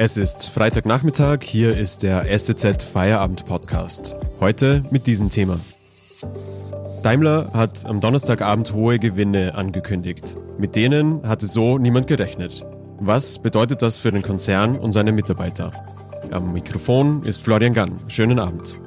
Es ist Freitagnachmittag, hier ist der STZ Feierabend Podcast. Heute mit diesem Thema. Daimler hat am Donnerstagabend hohe Gewinne angekündigt. Mit denen hatte so niemand gerechnet. Was bedeutet das für den Konzern und seine Mitarbeiter? Am Mikrofon ist Florian Gann. Schönen Abend.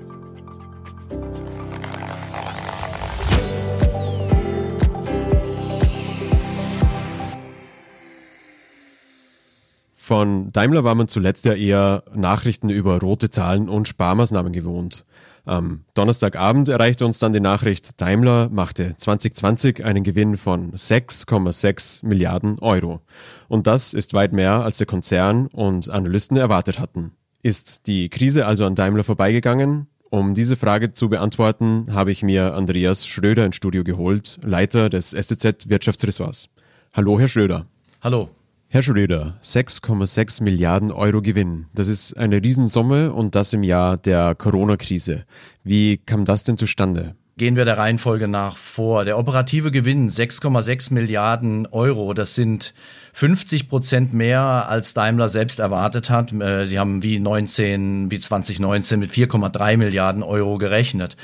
Von Daimler war man zuletzt ja eher Nachrichten über rote Zahlen und Sparmaßnahmen gewohnt. Am Donnerstagabend erreichte uns dann die Nachricht, Daimler machte 2020 einen Gewinn von 6,6 Milliarden Euro. Und das ist weit mehr, als der Konzern und Analysten erwartet hatten. Ist die Krise also an Daimler vorbeigegangen? Um diese Frage zu beantworten, habe ich mir Andreas Schröder ins Studio geholt, Leiter des STZ Wirtschaftsressorts. Hallo, Herr Schröder. Hallo. Herr Schröder, 6,6 Milliarden Euro Gewinn. Das ist eine Riesensumme und das im Jahr der Corona-Krise. Wie kam das denn zustande? Gehen wir der Reihenfolge nach vor. Der operative Gewinn 6,6 Milliarden Euro. Das sind 50 Prozent mehr, als Daimler selbst erwartet hat. Äh, sie haben wie 19, wie 2019 mit 4,3 Milliarden Euro gerechnet.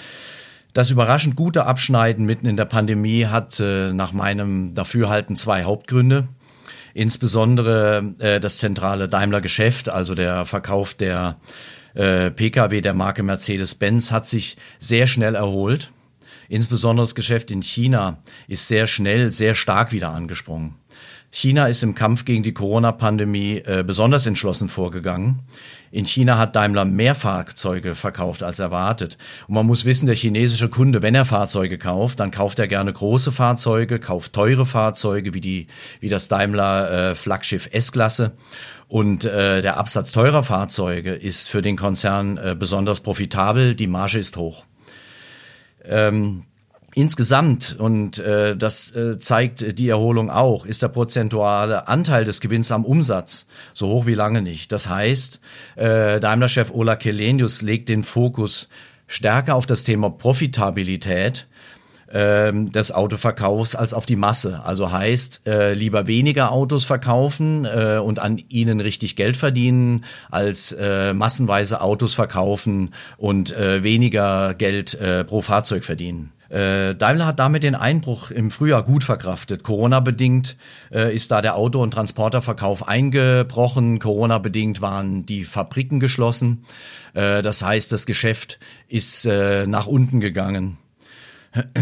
Das überraschend gute Abschneiden mitten in der Pandemie hat äh, nach meinem Dafürhalten zwei Hauptgründe. Insbesondere äh, das zentrale Daimler-Geschäft, also der Verkauf der äh, Pkw der Marke Mercedes-Benz, hat sich sehr schnell erholt. Insbesondere das Geschäft in China ist sehr schnell, sehr stark wieder angesprungen. China ist im Kampf gegen die Corona-Pandemie äh, besonders entschlossen vorgegangen. In China hat Daimler mehr Fahrzeuge verkauft als erwartet. Und man muss wissen, der chinesische Kunde, wenn er Fahrzeuge kauft, dann kauft er gerne große Fahrzeuge, kauft teure Fahrzeuge wie die wie das Daimler äh, Flaggschiff S-Klasse. Und äh, der Absatz teurer Fahrzeuge ist für den Konzern äh, besonders profitabel. Die Marge ist hoch. Ähm, Insgesamt, und äh, das äh, zeigt die Erholung auch, ist der prozentuale Anteil des Gewinns am Umsatz so hoch wie lange nicht. Das heißt, äh, Daimler-Chef Ola Kelenius legt den Fokus stärker auf das Thema Profitabilität ähm, des Autoverkaufs als auf die Masse. Also heißt, äh, lieber weniger Autos verkaufen äh, und an ihnen richtig Geld verdienen, als äh, massenweise Autos verkaufen und äh, weniger Geld äh, pro Fahrzeug verdienen. Äh, Daimler hat damit den Einbruch im Frühjahr gut verkraftet. Corona-bedingt äh, ist da der Auto- und Transporterverkauf eingebrochen. Corona-bedingt waren die Fabriken geschlossen. Äh, das heißt, das Geschäft ist äh, nach unten gegangen.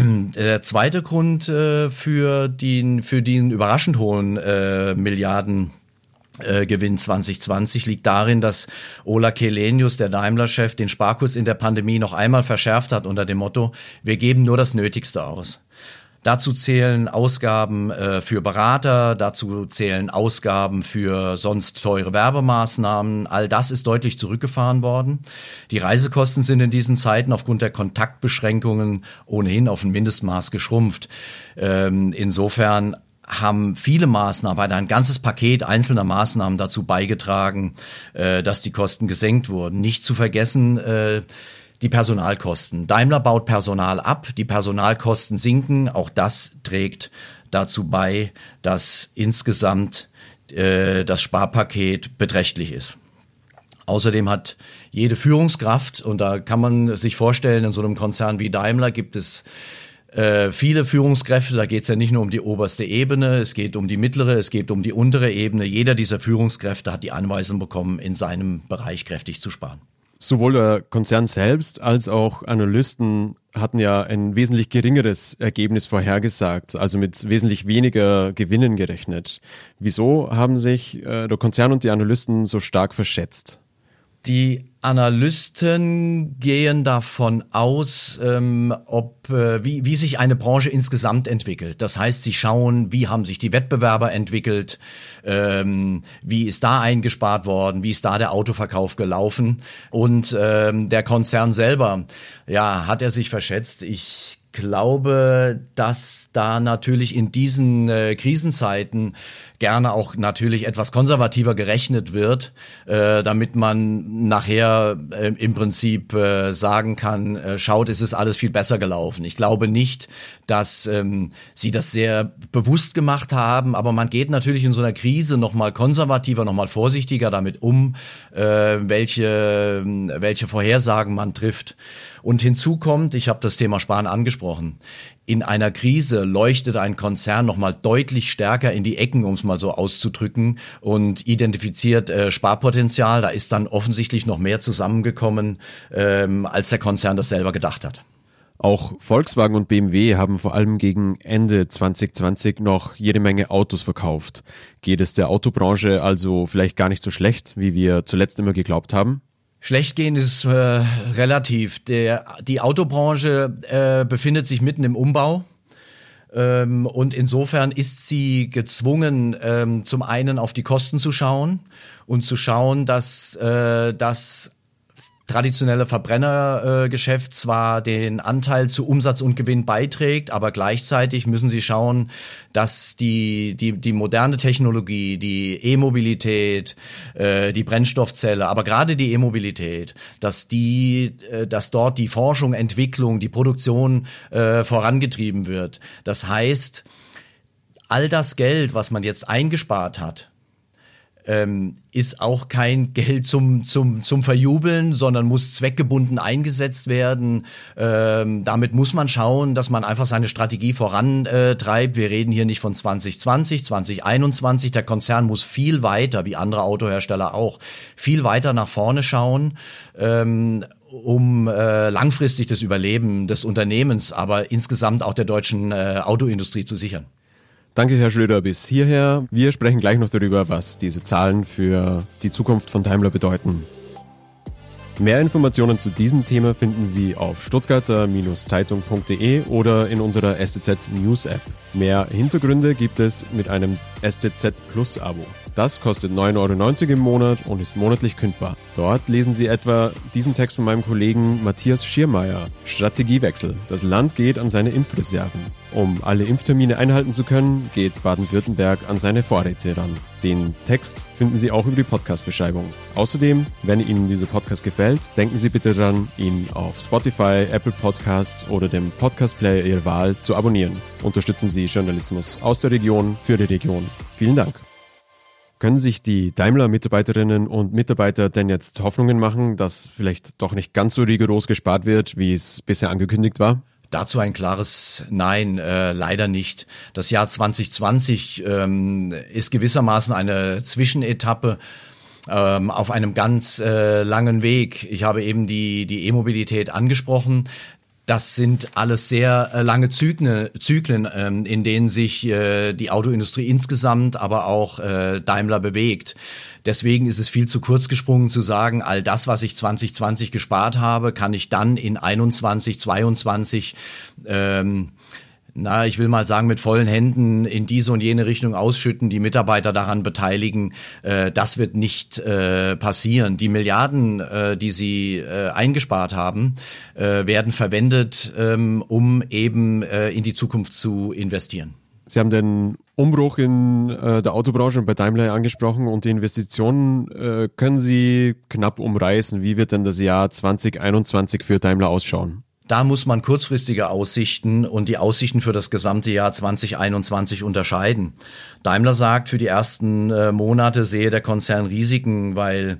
Der zweite Grund äh, für den, für den überraschend hohen äh, Milliarden äh, Gewinn 2020 liegt darin, dass Ola Kelenius, der Daimler-Chef, den Sparkurs in der Pandemie noch einmal verschärft hat unter dem Motto, wir geben nur das Nötigste aus. Dazu zählen Ausgaben äh, für Berater, dazu zählen Ausgaben für sonst teure Werbemaßnahmen. All das ist deutlich zurückgefahren worden. Die Reisekosten sind in diesen Zeiten aufgrund der Kontaktbeschränkungen ohnehin auf ein Mindestmaß geschrumpft. Ähm, insofern haben viele Maßnahmen, ein ganzes Paket einzelner Maßnahmen dazu beigetragen, äh, dass die Kosten gesenkt wurden. Nicht zu vergessen, äh, die Personalkosten. Daimler baut Personal ab, die Personalkosten sinken. Auch das trägt dazu bei, dass insgesamt äh, das Sparpaket beträchtlich ist. Außerdem hat jede Führungskraft, und da kann man sich vorstellen, in so einem Konzern wie Daimler gibt es äh, viele Führungskräfte, da geht es ja nicht nur um die oberste Ebene, es geht um die mittlere, es geht um die untere Ebene. Jeder dieser Führungskräfte hat die Anweisung bekommen, in seinem Bereich kräftig zu sparen. Sowohl der Konzern selbst als auch Analysten hatten ja ein wesentlich geringeres Ergebnis vorhergesagt, also mit wesentlich weniger Gewinnen gerechnet. Wieso haben sich äh, der Konzern und die Analysten so stark verschätzt? Die Analysten gehen davon aus, ähm, ob äh, wie, wie sich eine Branche insgesamt entwickelt. Das heißt, sie schauen, wie haben sich die Wettbewerber entwickelt, ähm, wie ist da eingespart worden, wie ist da der Autoverkauf gelaufen und ähm, der Konzern selber, ja, hat er sich verschätzt. Ich glaube, dass da natürlich in diesen äh, Krisenzeiten gerne auch natürlich etwas konservativer gerechnet wird, äh, damit man nachher äh, im Prinzip äh, sagen kann, äh, schaut, es ist alles viel besser gelaufen. Ich glaube nicht, dass ähm, sie das sehr bewusst gemacht haben, aber man geht natürlich in so einer Krise noch mal konservativer, noch mal vorsichtiger damit um, äh, welche welche Vorhersagen man trifft. Und hinzu kommt, ich habe das Thema Sparen angesprochen, in einer Krise leuchtet ein Konzern noch mal deutlich stärker in die Ecken, um es mal so auszudrücken, und identifiziert äh, Sparpotenzial. Da ist dann offensichtlich noch mehr zusammengekommen, ähm, als der Konzern das selber gedacht hat. Auch Volkswagen und BMW haben vor allem gegen Ende 2020 noch jede Menge Autos verkauft. Geht es der Autobranche also vielleicht gar nicht so schlecht, wie wir zuletzt immer geglaubt haben? Schlecht gehen ist äh, relativ. Der, die Autobranche äh, befindet sich mitten im Umbau. Ähm, und insofern ist sie gezwungen, ähm, zum einen auf die Kosten zu schauen und zu schauen, dass äh, das traditionelle Verbrennergeschäft zwar den Anteil zu Umsatz und Gewinn beiträgt, aber gleichzeitig müssen sie schauen, dass die, die, die moderne Technologie, die E-Mobilität, äh, die Brennstoffzelle, aber gerade die E-Mobilität, dass die, äh, dass dort die Forschung, Entwicklung, die Produktion äh, vorangetrieben wird. Das heißt, all das Geld, was man jetzt eingespart hat, ähm, ist auch kein Geld zum, zum, zum Verjubeln, sondern muss zweckgebunden eingesetzt werden. Ähm, damit muss man schauen, dass man einfach seine Strategie vorantreibt. Wir reden hier nicht von 2020, 2021. Der Konzern muss viel weiter, wie andere Autohersteller auch, viel weiter nach vorne schauen. Ähm, um äh, langfristig das Überleben des Unternehmens, aber insgesamt auch der deutschen äh, Autoindustrie zu sichern. Danke, Herr Schröder, bis hierher. Wir sprechen gleich noch darüber, was diese Zahlen für die Zukunft von Daimler bedeuten. Mehr Informationen zu diesem Thema finden Sie auf stuttgarter-zeitung.de oder in unserer STZ News App. Mehr Hintergründe gibt es mit einem STZ Plus Abo. Das kostet 9,90 Euro im Monat und ist monatlich kündbar. Dort lesen Sie etwa diesen Text von meinem Kollegen Matthias Schiermeier. Strategiewechsel. Das Land geht an seine Impfreserven. Um alle Impftermine einhalten zu können, geht Baden-Württemberg an seine Vorräte ran. Den Text finden Sie auch über die Podcast-Beschreibung. Außerdem, wenn Ihnen dieser Podcast gefällt, denken Sie bitte daran, ihn auf Spotify, Apple Podcasts oder dem Podcast-Player Ihrer Wahl zu abonnieren. Unterstützen Sie Journalismus aus der Region für die Region. Vielen Dank. Können sich die Daimler-Mitarbeiterinnen und Mitarbeiter denn jetzt Hoffnungen machen, dass vielleicht doch nicht ganz so rigoros gespart wird, wie es bisher angekündigt war? Dazu ein klares Nein, äh, leider nicht. Das Jahr 2020 ähm, ist gewissermaßen eine Zwischenetappe ähm, auf einem ganz äh, langen Weg. Ich habe eben die die E-Mobilität angesprochen. Das sind alles sehr äh, lange Zyklen, ähm, in denen sich äh, die Autoindustrie insgesamt, aber auch äh, Daimler bewegt. Deswegen ist es viel zu kurz gesprungen zu sagen, all das, was ich 2020 gespart habe, kann ich dann in 21, 22 ähm, na, ich will mal sagen, mit vollen Händen in diese und jene Richtung ausschütten, die Mitarbeiter daran beteiligen, äh, das wird nicht äh, passieren. Die Milliarden, äh, die sie äh, eingespart haben, äh, werden verwendet, ähm, um eben äh, in die Zukunft zu investieren. Sie haben den Umbruch in äh, der Autobranche und bei Daimler angesprochen und die Investitionen äh, können Sie knapp umreißen. Wie wird denn das Jahr 2021 für Daimler ausschauen? Da muss man kurzfristige Aussichten und die Aussichten für das gesamte Jahr 2021 unterscheiden. Daimler sagt, für die ersten äh, Monate sehe der Konzern Risiken, weil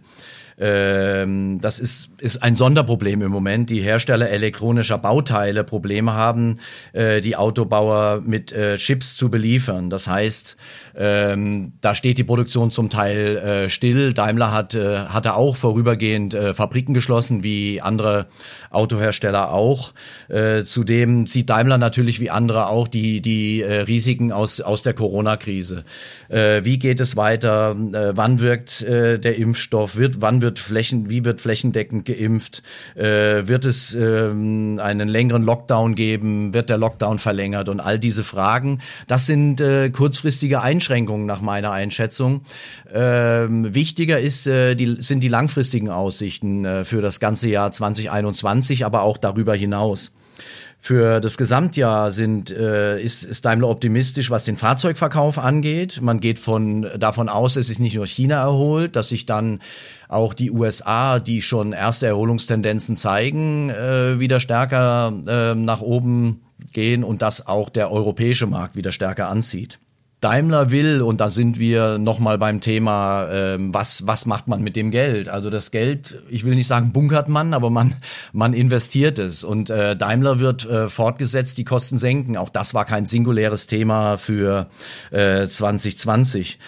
ähm, das ist, ist ein Sonderproblem im Moment. Die Hersteller elektronischer Bauteile Probleme haben, äh, die Autobauer mit äh, Chips zu beliefern. Das heißt, ähm, da steht die Produktion zum Teil äh, still. Daimler hat, äh, hatte auch vorübergehend äh, Fabriken geschlossen, wie andere Autohersteller auch. Äh, zudem sieht Daimler natürlich wie andere auch die, die Risiken aus, aus der Corona-Krise. Wie geht es weiter? Wann wirkt der Impfstoff? Wird, wann wird Flächen, wie wird flächendeckend geimpft? Äh, wird es ähm, einen längeren Lockdown geben? Wird der Lockdown verlängert? Und all diese Fragen, das sind äh, kurzfristige Einschränkungen nach meiner Einschätzung. Ähm, wichtiger ist, äh, die, sind die langfristigen Aussichten äh, für das ganze Jahr 2021, aber auch darüber hinaus. Für das Gesamtjahr sind, äh, ist, ist Daimler optimistisch, was den Fahrzeugverkauf angeht. Man geht von, davon aus, dass sich nicht nur China erholt, dass sich dann auch die USA, die schon erste Erholungstendenzen zeigen, äh, wieder stärker äh, nach oben gehen und dass auch der europäische Markt wieder stärker anzieht. Daimler will, und da sind wir nochmal beim Thema, ähm, was, was macht man mit dem Geld? Also das Geld, ich will nicht sagen bunkert man, aber man, man investiert es. Und äh, Daimler wird äh, fortgesetzt die Kosten senken. Auch das war kein singuläres Thema für äh, 2020.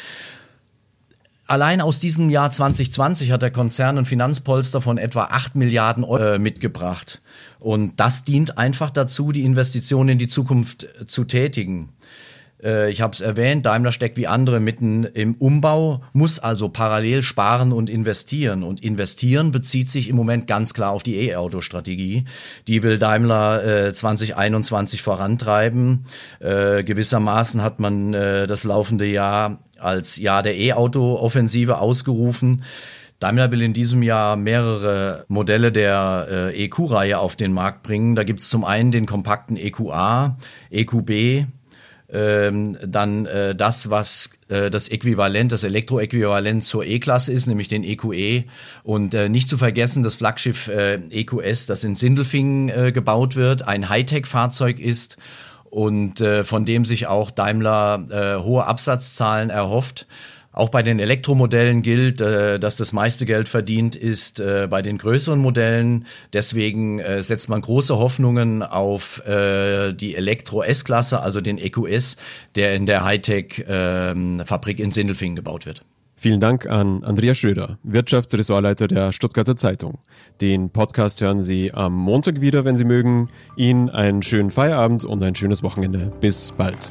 Allein aus diesem Jahr 2020 hat der Konzern ein Finanzpolster von etwa 8 Milliarden Euro äh, mitgebracht. Und das dient einfach dazu, die Investitionen in die Zukunft zu tätigen. Äh, ich habe es erwähnt, Daimler steckt wie andere mitten im Umbau, muss also parallel sparen und investieren. Und investieren bezieht sich im Moment ganz klar auf die E-Auto-Strategie. Die will Daimler äh, 2021 vorantreiben. Äh, gewissermaßen hat man äh, das laufende Jahr als Jahr der E-Auto-Offensive ausgerufen. Daimler will in diesem Jahr mehrere Modelle der äh, EQ-Reihe auf den Markt bringen. Da gibt es zum einen den kompakten EQA, EQB, ähm, dann äh, das, was äh, das Äquivalent, das Elektroäquivalent zur E-Klasse ist, nämlich den EQE. E. Und äh, nicht zu vergessen das Flaggschiff äh, EQS, das in Sindelfingen äh, gebaut wird, ein Hightech-Fahrzeug ist und äh, von dem sich auch Daimler äh, hohe Absatzzahlen erhofft. Auch bei den Elektromodellen gilt, äh, dass das meiste Geld verdient ist äh, bei den größeren Modellen. Deswegen äh, setzt man große Hoffnungen auf die Elektro-S-Klasse, also den EQS, der in der Hightech-Fabrik in Sindelfingen gebaut wird. Vielen Dank an Andreas Schröder, Wirtschaftsressortleiter der Stuttgarter Zeitung. Den Podcast hören Sie am Montag wieder, wenn Sie mögen. Ihnen einen schönen Feierabend und ein schönes Wochenende. Bis bald.